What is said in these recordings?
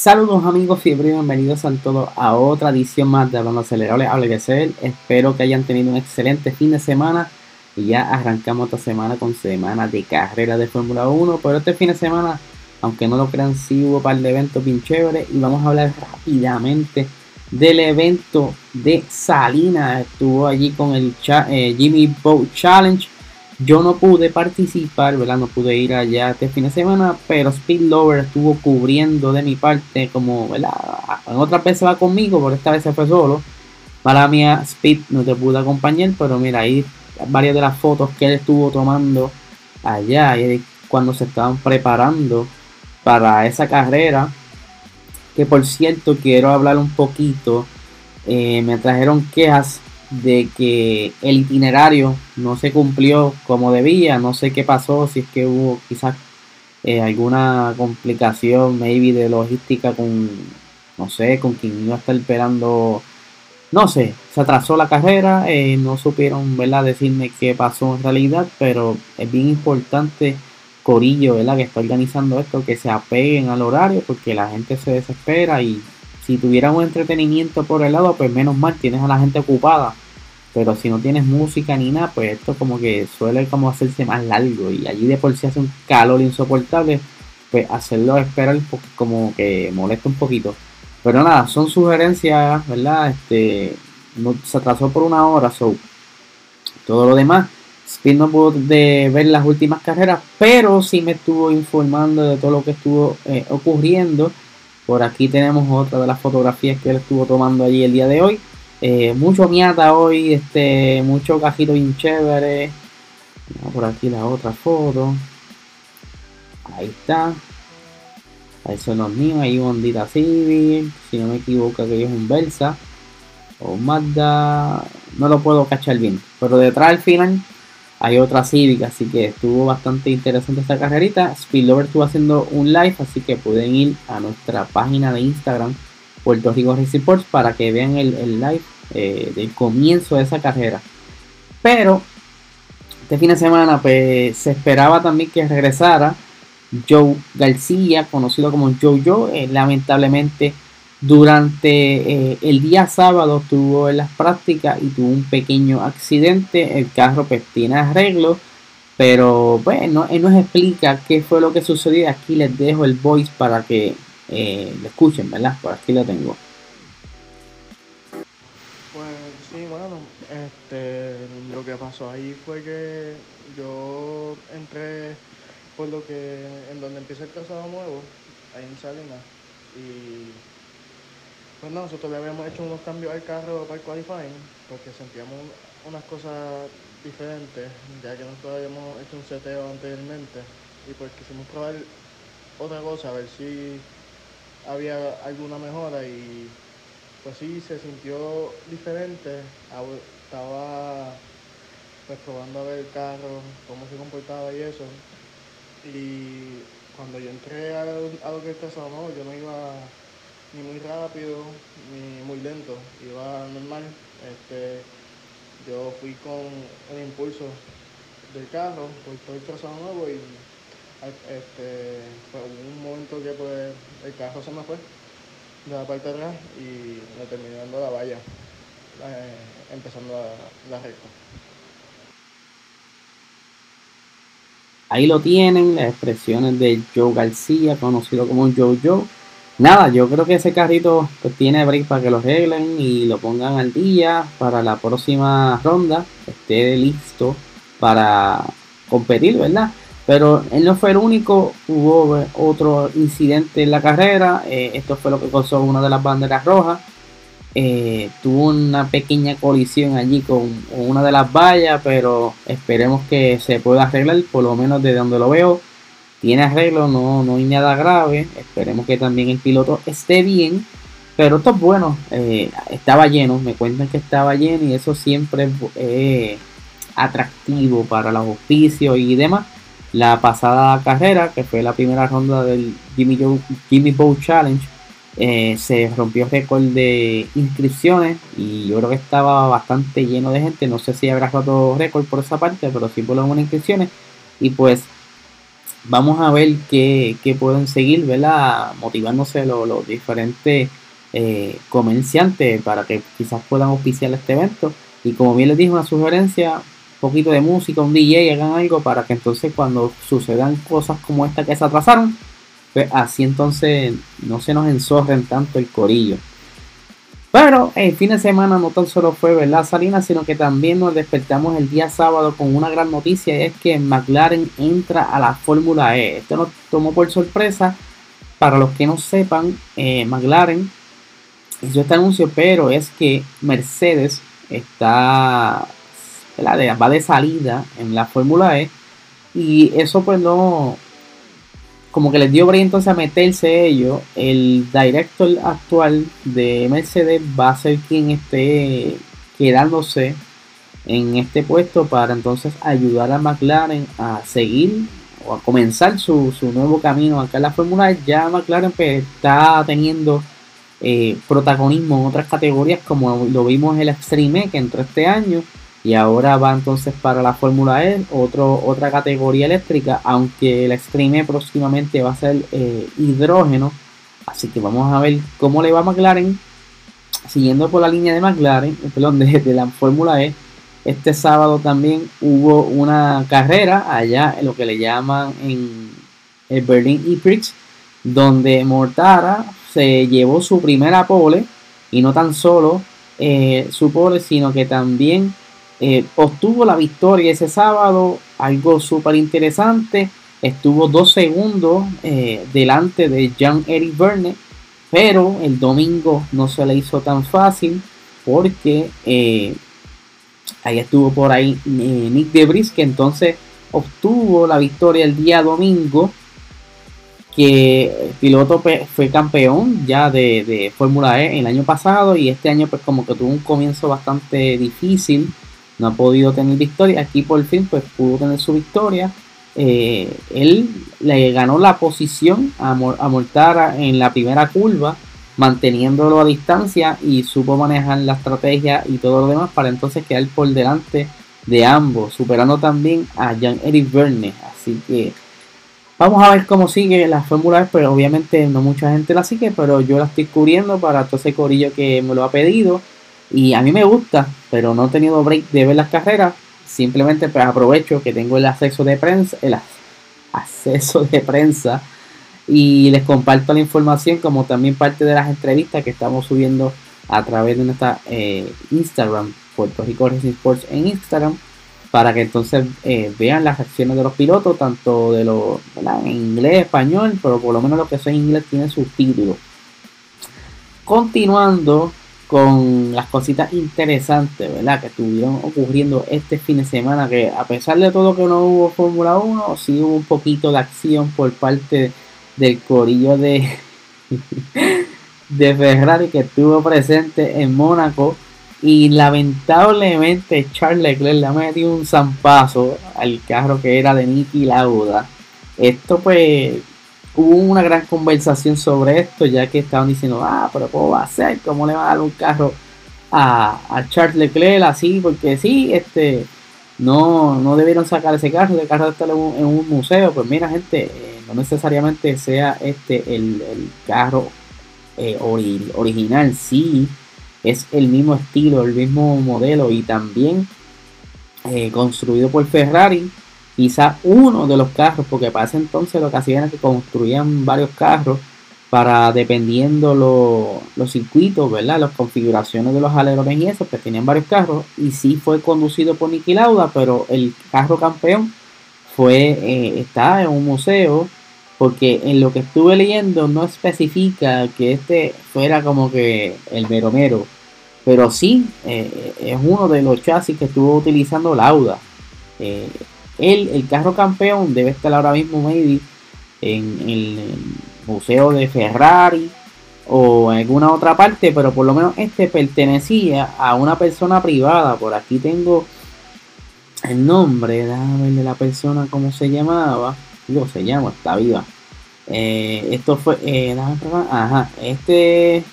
Saludos amigos fiebre, bienvenidos a todos a otra edición más de Hablando Acelerable, hable de ser. Espero que hayan tenido un excelente fin de semana y ya arrancamos esta semana con semana de carrera de Fórmula 1, pero este fin de semana, aunque no lo crean, sí hubo un par de eventos bien chéveres y vamos a hablar rápidamente del evento de Salinas. Estuvo allí con el eh, Jimmy Boat Challenge yo no pude participar, ¿verdad? No pude ir allá este fin de semana, pero Speed Lover estuvo cubriendo de mi parte, como, ¿verdad? En otra vez va conmigo, por esta vez se fue solo. Para mí, Speed no te pude acompañar, pero mira, ahí varias de las fotos que él estuvo tomando allá, cuando se estaban preparando para esa carrera. Que por cierto, quiero hablar un poquito. Eh, me trajeron quejas de que el itinerario no se cumplió como debía. No sé qué pasó, si es que hubo quizás eh, alguna complicación, maybe de logística con, no sé, con quien iba a estar esperando. No sé, se atrasó la carrera, eh, no supieron, ¿verdad?, decirme qué pasó en realidad, pero es bien importante, Corillo, ¿verdad?, que está organizando esto, que se apeguen al horario, porque la gente se desespera y si tuviera un entretenimiento por el lado, pues menos mal, tienes a la gente ocupada. Pero si no tienes música ni nada, pues esto como que suele como hacerse más largo. Y allí de por sí hace un calor insoportable, pues hacerlo esperar como que molesta un poquito. Pero nada, son sugerencias, ¿verdad? Este, no, se atrasó por una hora, so todo lo demás. No pudo de ver las últimas carreras, pero sí me estuvo informando de todo lo que estuvo eh, ocurriendo. Por aquí tenemos otra de las fotografías que él estuvo tomando allí el día de hoy. Eh, mucho miata hoy, este, mucho cajito bien chévere. Por aquí la otra foto. Ahí está. Ahí son los míos. Ahí un Honda Civic. Si no me equivoco, que es un Versa. O un Mazda. No lo puedo cachar bien. Pero detrás al final hay otra Civic, así que estuvo bastante interesante esta carrerita. Speedlover estuvo haciendo un live, así que pueden ir a nuestra página de Instagram, Puerto Rico Racing Sports, para que vean el, live eh, del comienzo de esa carrera. Pero este fin de semana pues, se esperaba también que regresara Joe García, conocido como Joe Joe, eh, lamentablemente durante eh, el día sábado estuvo en las prácticas y tuvo un pequeño accidente. El carro pues tiene arreglo. Pero bueno, él nos explica qué fue lo que sucedió. Aquí les dejo el voice para que eh, lo escuchen, ¿verdad? Por aquí lo tengo. Pues sí, bueno, este, lo que pasó ahí fue que yo entré por lo que en donde empieza el casado nuevo, ahí en Salinas, y pues no, nosotros le habíamos hecho unos cambios al carro para el qualifying porque sentíamos unas cosas diferentes, ya que nosotros habíamos hecho un seteo anteriormente y pues quisimos probar otra cosa, a ver si había alguna mejora y pues sí, se sintió diferente, estaba pues probando a ver el carro, cómo se comportaba y eso. Y cuando yo entré a, lo que está no, yo no iba ni muy rápido ni muy lento, iba normal. Este, yo fui con el impulso del carro por todo el trazado nuevo y este, fue un momento que pues, el carro se me fue de la parte de atrás y me terminé dando la valla, eh, empezando la, la recta. Ahí lo tienen, las expresiones de Joe García, conocido como Joe Joe nada, yo creo que ese carrito pues, tiene break para que lo arreglen y lo pongan al día para la próxima ronda, esté listo para competir, ¿verdad? Pero él no fue el único, hubo otro incidente en la carrera, eh, esto fue lo que causó una de las banderas rojas, eh, tuvo una pequeña colisión allí con una de las vallas, pero esperemos que se pueda arreglar, por lo menos de donde lo veo tiene arreglo, no, no hay nada grave. Esperemos que también el piloto esté bien. Pero esto es bueno, eh, estaba lleno, me cuentan que estaba lleno y eso siempre es atractivo para los oficios y demás. La pasada carrera, que fue la primera ronda del Jimmy, Jimmy Bow Challenge, eh, se rompió récord de inscripciones y yo creo que estaba bastante lleno de gente. No sé si habrá roto récord por esa parte, pero sí por las inscripciones. Y pues vamos a ver qué, pueden seguir, ¿verdad? Motivándose los, diferentes eh, comerciantes para que quizás puedan auspiciar este evento. Y como bien les dije, una sugerencia, un poquito de música, un DJ, hagan algo para que entonces cuando sucedan cosas como esta que se atrasaron, pues así entonces no se nos enzorren tanto el corillo. Pero el fin de semana no tan solo fue verdad Salinas, sino que también nos despertamos el día sábado con una gran noticia y es que McLaren entra a la Fórmula E. Esto nos tomó por sorpresa. Para los que no sepan, eh, McLaren hizo este anuncio, pero es que Mercedes está va de salida en la Fórmula E y eso pues no como que les dio brillo entonces a meterse ellos, el director actual de Mercedes va a ser quien esté quedándose en este puesto para entonces ayudar a McLaren a seguir o a comenzar su, nuevo camino acá en la Fórmula E. Ya McLaren pues, está teniendo eh, protagonismo en otras categorías como lo vimos en el Extreme que entró este año y ahora va entonces para la Fórmula E, otro, otra categoría eléctrica, aunque el Extreme próximamente va a ser eh, hidrógeno. Así que vamos a ver cómo le va a McLaren. Siguiendo por la línea de McLaren, perdón, de, la Fórmula E, este sábado también hubo una carrera allá en lo que le llaman en el Berlin E-Prix, donde Mortara se llevó su primera pole y no tan solo eh, su pole, sino que también eh, obtuvo la victoria ese sábado, algo súper interesante. Estuvo dos segundos eh, delante de Jean-Eric Verne, pero el domingo no se le hizo tan fácil porque eh, ahí estuvo por ahí Nick Debris, que entonces obtuvo la victoria el día domingo. Que el piloto fue campeón ya de, de Fórmula E el año pasado y este año pues como que tuvo un comienzo bastante difícil no ha podido tener victoria. Aquí por fin pues pudo tener su victoria. Eh, él le ganó la posición a, a, Mortara en la primera curva, manteniéndolo a distancia y supo manejar la estrategia y todo lo demás para entonces quedar por delante de ambos, superando también a Jean-Eric Verne. Así que vamos a ver cómo sigue la Fórmula E, pero obviamente no mucha gente la sigue, pero yo la estoy cubriendo para todo ese corillo que me lo ha pedido. Y a mí me gusta, pero no he tenido break de ver las carreras. Simplemente pues aprovecho que tengo el acceso de prensa, el acceso de prensa y les comparto la información como también parte de las entrevistas que estamos subiendo a través de nuestra eh, Instagram, Puerto Rico Racing Sports en Instagram, para que entonces eh, vean las acciones de los pilotos, tanto de los en inglés, español, pero por lo menos lo que son en inglés tiene subtítulos. Continuando con las cositas interesantes, ¿verdad? Que estuvieron ocurriendo este fin de semana, que a pesar de todo que no hubo Fórmula 1, sí hubo un poquito de acción por parte del corillo de, de Ferrari que estuvo presente en Mónaco. Y lamentablemente Charles Leclerc le ha metido un zampazo al carro que era de Nicky Lauda. Esto pues hubo una gran conversación sobre esto, ya que estaban diciendo, ah, pero ¿cómo va a ser? ¿Cómo le va a dar un carro a, Charles Leclerc así? Porque sí, este, no, no debieron sacar ese carro, el carro está en un, museo. Pues mira, gente, eh, no necesariamente sea este el, carro eh, original, sí, es el mismo estilo, el mismo modelo y también eh, construido por Ferrari quizá uno de los carros, porque para ese entonces lo que hacían era que construían varios carros para dependiendo los circuitos, ¿verdad? Las configuraciones de los alerones y eso, que tenían varios carros. Y sí fue conducido por Niki Lauda, pero el carro campeón fue, eh, está en un museo, porque en lo que estuve leyendo no especifica que este fuera como que el mero mero. Pero sí, eh, es uno de los chasis que estuvo utilizando Lauda. Eh, el carro campeón debe estar ahora mismo maybe en, el museo de Ferrari o en alguna otra parte, pero por lo menos este pertenecía a una persona privada. Por aquí tengo el nombre, déjame de la persona cómo se llamaba. Digo, se llama, está viva. Eh, esto fue, eh, ajá, este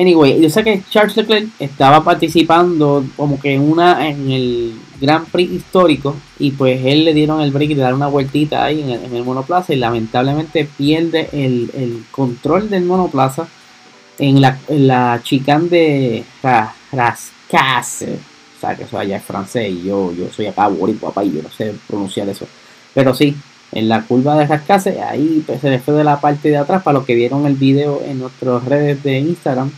Anyway, yo sé que Charles Leclerc estaba participando como que en una en el Grand Prix histórico y pues él le dieron el break de dar una vueltita ahí en el, monoplaza y lamentablemente pierde el, control del monoplaza en la, en la chicane de Rascasse. O sea, que eso allá es francés y yo, yo soy acá boricua, papá, y yo no sé pronunciar eso. Pero sí, en la curva de Rascase, ahí pues, se le fue de la parte de atrás, para los que vieron el video en nuestras redes de Instagram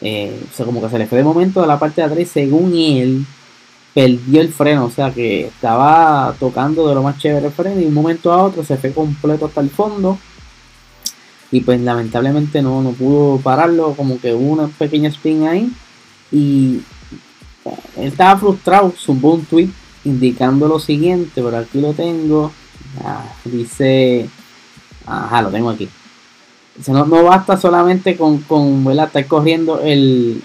eh, o sea, como que se le fue de momento de la parte de atrás según él perdió el freno, o sea que estaba tocando de lo más chévere el freno y de un momento a otro se fue completo hasta el fondo. Y pues lamentablemente no, no pudo pararlo, como que hubo una pequeña spin ahí. Y eh, él estaba frustrado, subió un tweet indicando lo siguiente, pero aquí lo tengo, ah, dice, ajá, lo tengo aquí no, no basta solamente con, con estar corriendo el...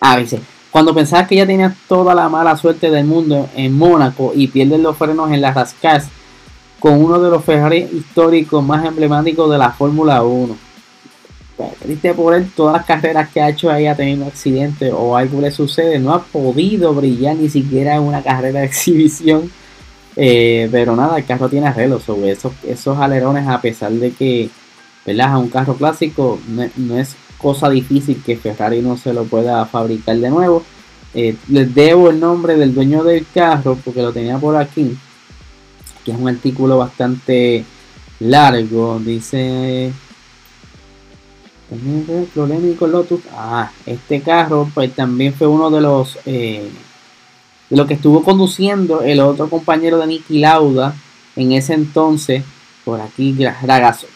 Ah, dice, cuando pensabas que ya tenías toda la mala suerte del mundo en Mónaco y pierdes los frenos en las rascas con uno de los Ferrari históricos más emblemáticos de la Fórmula 1. Triste por él, todas las carreras que ha hecho ahí ha tenido accidente o algo le sucede, no ha podido brillar ni siquiera en una carrera de exhibición eh, pero nada, el carro tiene arreglos sobre esos, esos alerones, a pesar de que, ¿verdad? A un carro clásico no, es cosa difícil que Ferrari no se lo pueda fabricar de nuevo. Eh, les debo el nombre del dueño del carro porque lo tenía por aquí, que es un artículo bastante largo. Dice polémico Lotus. Ah, este carro pues también fue uno de los eh, de lo que estuvo conduciendo el otro compañero de Nicky Lauda en ese entonces, por aquí,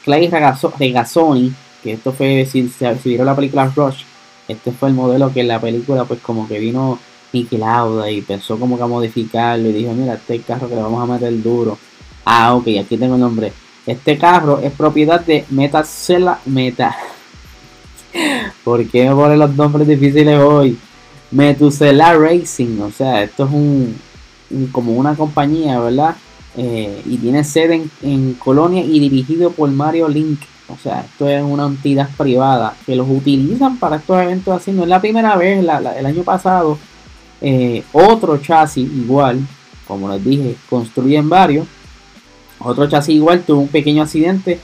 Clay Regazzoni, que esto fue, si, se vieron la película Rush, este fue el modelo que en la película pues como que vino Nicky Lauda y pensó como que a modificarlo y dijo, mira, este carro que le vamos a meter duro. Ah, ok, aquí tengo el nombre. Este carro es propiedad de Metacela Meta. ¿Por qué me ponen los nombres difíciles hoy? Metusela Racing, o sea, esto es un, como una compañía, ¿verdad? Eh, y tiene sede en, Colonia y dirigido por Mario Link. O sea, esto es una entidad privada que los utilizan para estos eventos así. No es la primera vez, el año pasado, eh, otro chasis igual, como les dije, construyen varios. Otro chasis igual tuvo un pequeño accidente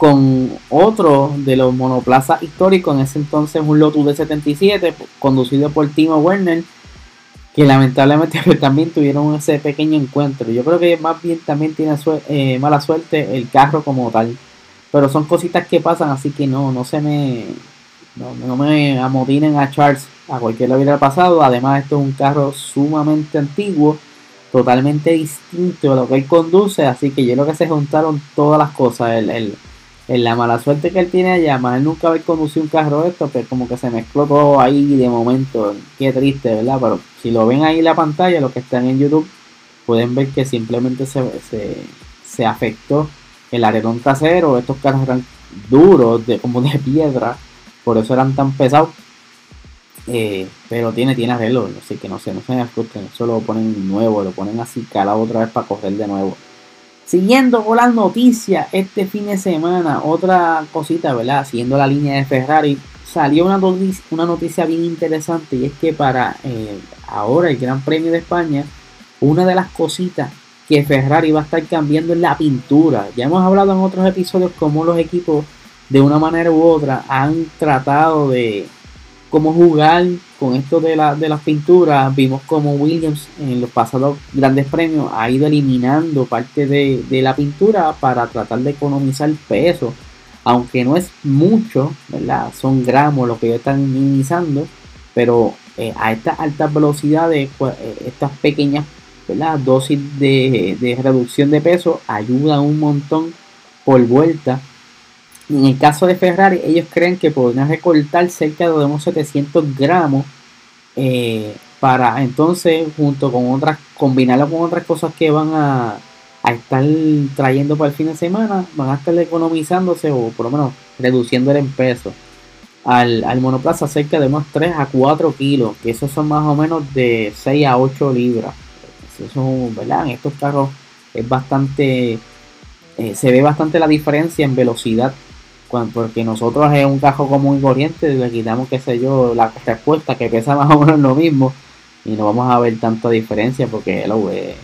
con otro de los monoplazas históricos, en ese entonces un Lotus de 77, conducido por Timo Werner, que lamentablemente también tuvieron ese pequeño encuentro. Yo creo que más bien también tiene eh, mala suerte el carro como tal. Pero son cositas que pasan, así que no, no se me. No, me amodinen a Charles a cualquier hubiera pasado. Además, esto es un carro sumamente antiguo, totalmente distinto a lo que él conduce. Así que yo creo que se juntaron todas las cosas. el, en la mala suerte que él tiene allá, más él nunca haber conducido un carro esto, pero pues como que se mezcló todo ahí de momento. Qué triste, ¿verdad? Pero si lo ven ahí en la pantalla, los que están en YouTube, pueden ver que simplemente se, se, afectó el alerón trasero. Estos carros eran duros, de, como de piedra, por eso eran tan pesados. Eh, pero tiene, tiene arreglo, así que no sé, no se me asusten. Eso lo ponen nuevo, lo ponen así calado otra vez para coger de nuevo. Siguiendo con las noticias, este fin de semana, otra cosita, ¿verdad? Siguiendo la línea de Ferrari, salió una noticia, una noticia bien interesante y es que para eh, ahora el Gran Premio de España, una de las cositas que Ferrari va a estar cambiando es la pintura. Ya hemos hablado en otros episodios cómo los equipos de una manera u otra han tratado de cómo jugar con esto de, la, de las pinturas. Vimos como Williams en los pasados grandes premios ha ido eliminando parte de, la pintura para tratar de economizar peso. Aunque no es mucho, ¿verdad? Son gramos lo que ellos están minimizando. Pero eh, a estas altas velocidades, pues, eh, estas pequeñas dosis de, de reducción de peso ayudan un montón por vuelta en el caso de Ferrari, ellos creen que podrían recortar cerca de unos 700 gramos eh, para entonces, junto con otras, combinarlo con otras cosas que van a, estar trayendo para el fin de semana, van a estar economizándose o por lo menos reduciendo el peso al, monoplaza cerca de unos 3 a 4 kilos, que esos son más o menos de 6 a 8 libras. Eso, ¿verdad? En estos carros es bastante, eh, se ve bastante la diferencia en velocidad porque nosotros en un cajo común y corriente le quitamos, qué sé yo, la respuesta que pesa más o menos lo mismo y no vamos a ver tanta diferencia porque lo es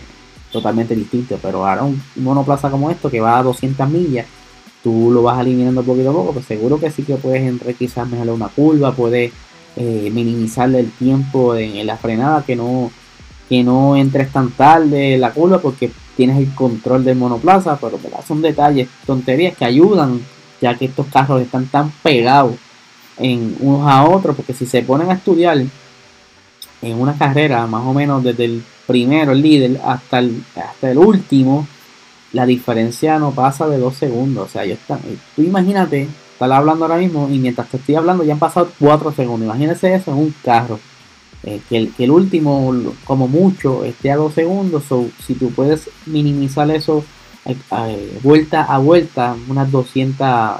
totalmente distinto. Pero ahora un monoplaza como esto que va a 200 millas, tú lo vas eliminando poquito a poco, pues seguro que sí que puedes entre quizás mejor una curva, puedes eh, minimizarle el tiempo en, la frenada, que no, que no entres tan tarde en la curva porque tienes el control del monoplaza, pero son detalles, tonterías que ayudan, ya que estos carros están tan pegados en unos a otros, porque si se ponen a estudiar en una carrera, más o menos desde el primero, el líder, hasta el, hasta el último, la diferencia no pasa de dos segundos. O sea, yo está, tú imagínate, estar hablando ahora mismo y mientras te estoy hablando ya han pasado cuatro segundos. Imagínese eso en un carro. Eh, que, el, que, el, último, como mucho, esté a dos segundos. o si tú puedes minimizar eso eh, eh, vuelta a vuelta, unas 200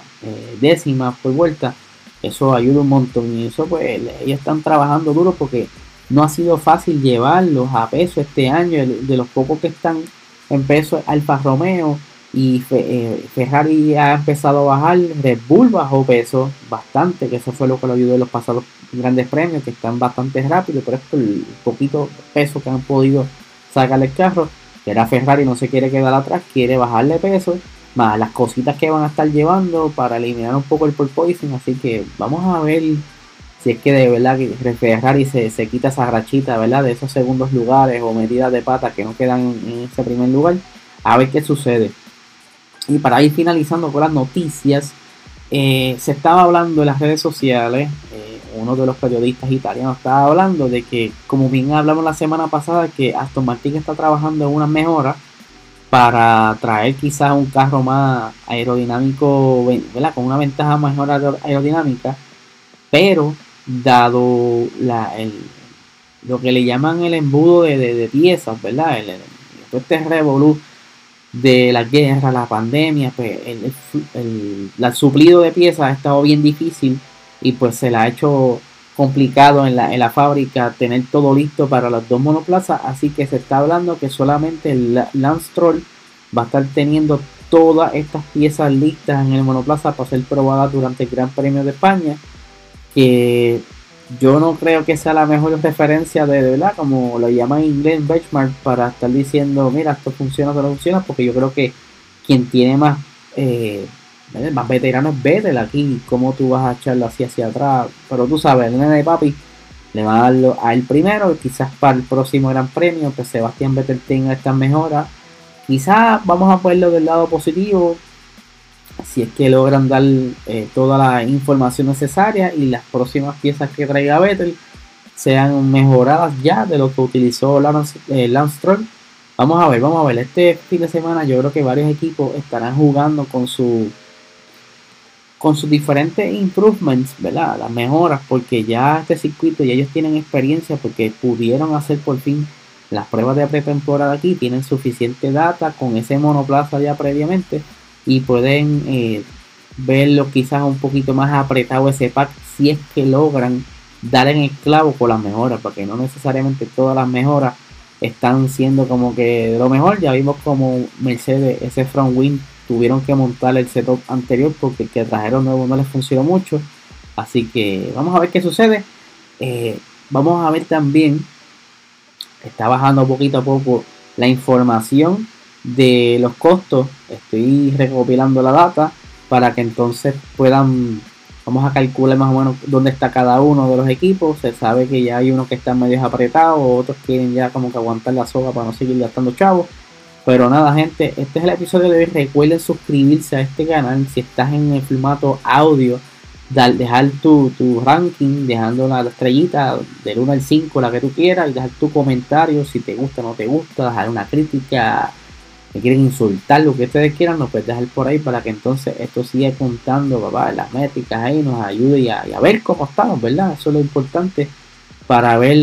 décimas por vuelta, eso ayuda un montón. Y eso, pues, ellos están trabajando duro porque no ha sido fácil llevarlos a peso este año. De los pocos que están en peso, Alfa Romeo y Ferrari ha empezado a bajar. Red Bull bajó peso bastante, que eso fue lo que lo ayudó en los pasados grandes premios que están bastante rápidos, pero es por el poquito peso que han podido sacar el carro. Que era Ferrari no se quiere quedar atrás, quiere bajarle peso, más las cositas que van a estar llevando para eliminar un poco el porpoising. Así que vamos a ver si es que de verdad que Ferrari se, se quita esa rachita, ¿verdad? De esos segundos lugares o medidas de pata que no quedan en ese primer lugar. A ver qué sucede. Y para ir finalizando con las noticias, eh, se estaba hablando en las redes sociales, uno de los periodistas italianos estaba hablando de que, como bien hablamos la semana pasada, que Aston Martin está trabajando en una mejora para traer quizás un carro más aerodinámico, ¿verdad? con una ventaja mejor aerodinámica, pero dado la, lo que le llaman el embudo de, piezas, ¿verdad? El, este revolú de la guerra, la pandemia, pues el, el, suplido de piezas ha estado bien difícil y pues se le ha hecho complicado en la, en la fábrica tener todo listo para las dos monoplazas, así que se está hablando que solamente el Lance Troll va a estar teniendo todas estas piezas listas en el monoplaza para ser probadas durante el Gran Premio de España, que yo no creo que sea la mejor referencia de, verdad, como lo llaman en inglés benchmark, para estar diciendo, mira, esto funciona, esto no funciona, porque yo creo que quien tiene más, eh, más veterano es Vettel aquí, cómo tú vas a echarlo así hacia atrás, pero tú sabes, el nene de papi le va a darlo a él primero, quizás para el próximo Gran Premio, que Sebastián Vettel tenga estas mejoras, quizás vamos a ponerlo del lado positivo, si es que logran dar eh, toda la información necesaria y las próximas piezas que traiga Vettel sean mejoradas ya de lo que utilizó Lance, eh. Vamos a ver, vamos a ver. Este fin de semana yo creo que varios equipos estarán jugando con su con sus diferentes improvements, ¿verdad? Las mejoras, porque ya este circuito ya ellos tienen experiencia porque pudieron hacer por fin las pruebas de pretemporada aquí, tienen suficiente data con ese monoplaza ya previamente y pueden eh, verlo quizás un poquito más apretado ese pack si es que logran dar en el clavo con las mejoras, porque no necesariamente todas las mejoras están siendo como que lo mejor. Ya vimos como Mercedes, ese front wing, tuvieron que montar el setup anterior porque el que trajeron nuevo no les funcionó mucho. Así que vamos a ver qué sucede. Eh, vamos a ver también, está bajando poquito a poco la información de los costos. Estoy recopilando la data para que entonces puedan, vamos a calcular más o menos dónde está cada uno de los equipos. Se sabe que ya hay unos que están medio apretados, otros quieren ya como que aguantar la soga para no seguir gastando chavos. Pero nada, gente, este es el episodio de hoy. Recuerden suscribirse a este canal si estás en el formato audio. dejar tu, tu, ranking, dejando la estrellita del 1 al 5, la que tú quieras, y dejar tu comentario si te gusta o no te gusta, dejar una crítica, quieren insultar, lo que ustedes quieran, nos pueden dejar por ahí para que entonces esto siga contando, papá, las métricas ahí, nos ayude y a, ver cómo estamos, ¿verdad? Eso es lo importante para ver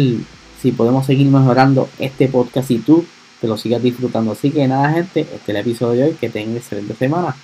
si podemos seguir mejorando este podcast y tú te lo sigas disfrutando. Así que nada, gente, este es el episodio de hoy. Que tengan excelente semana.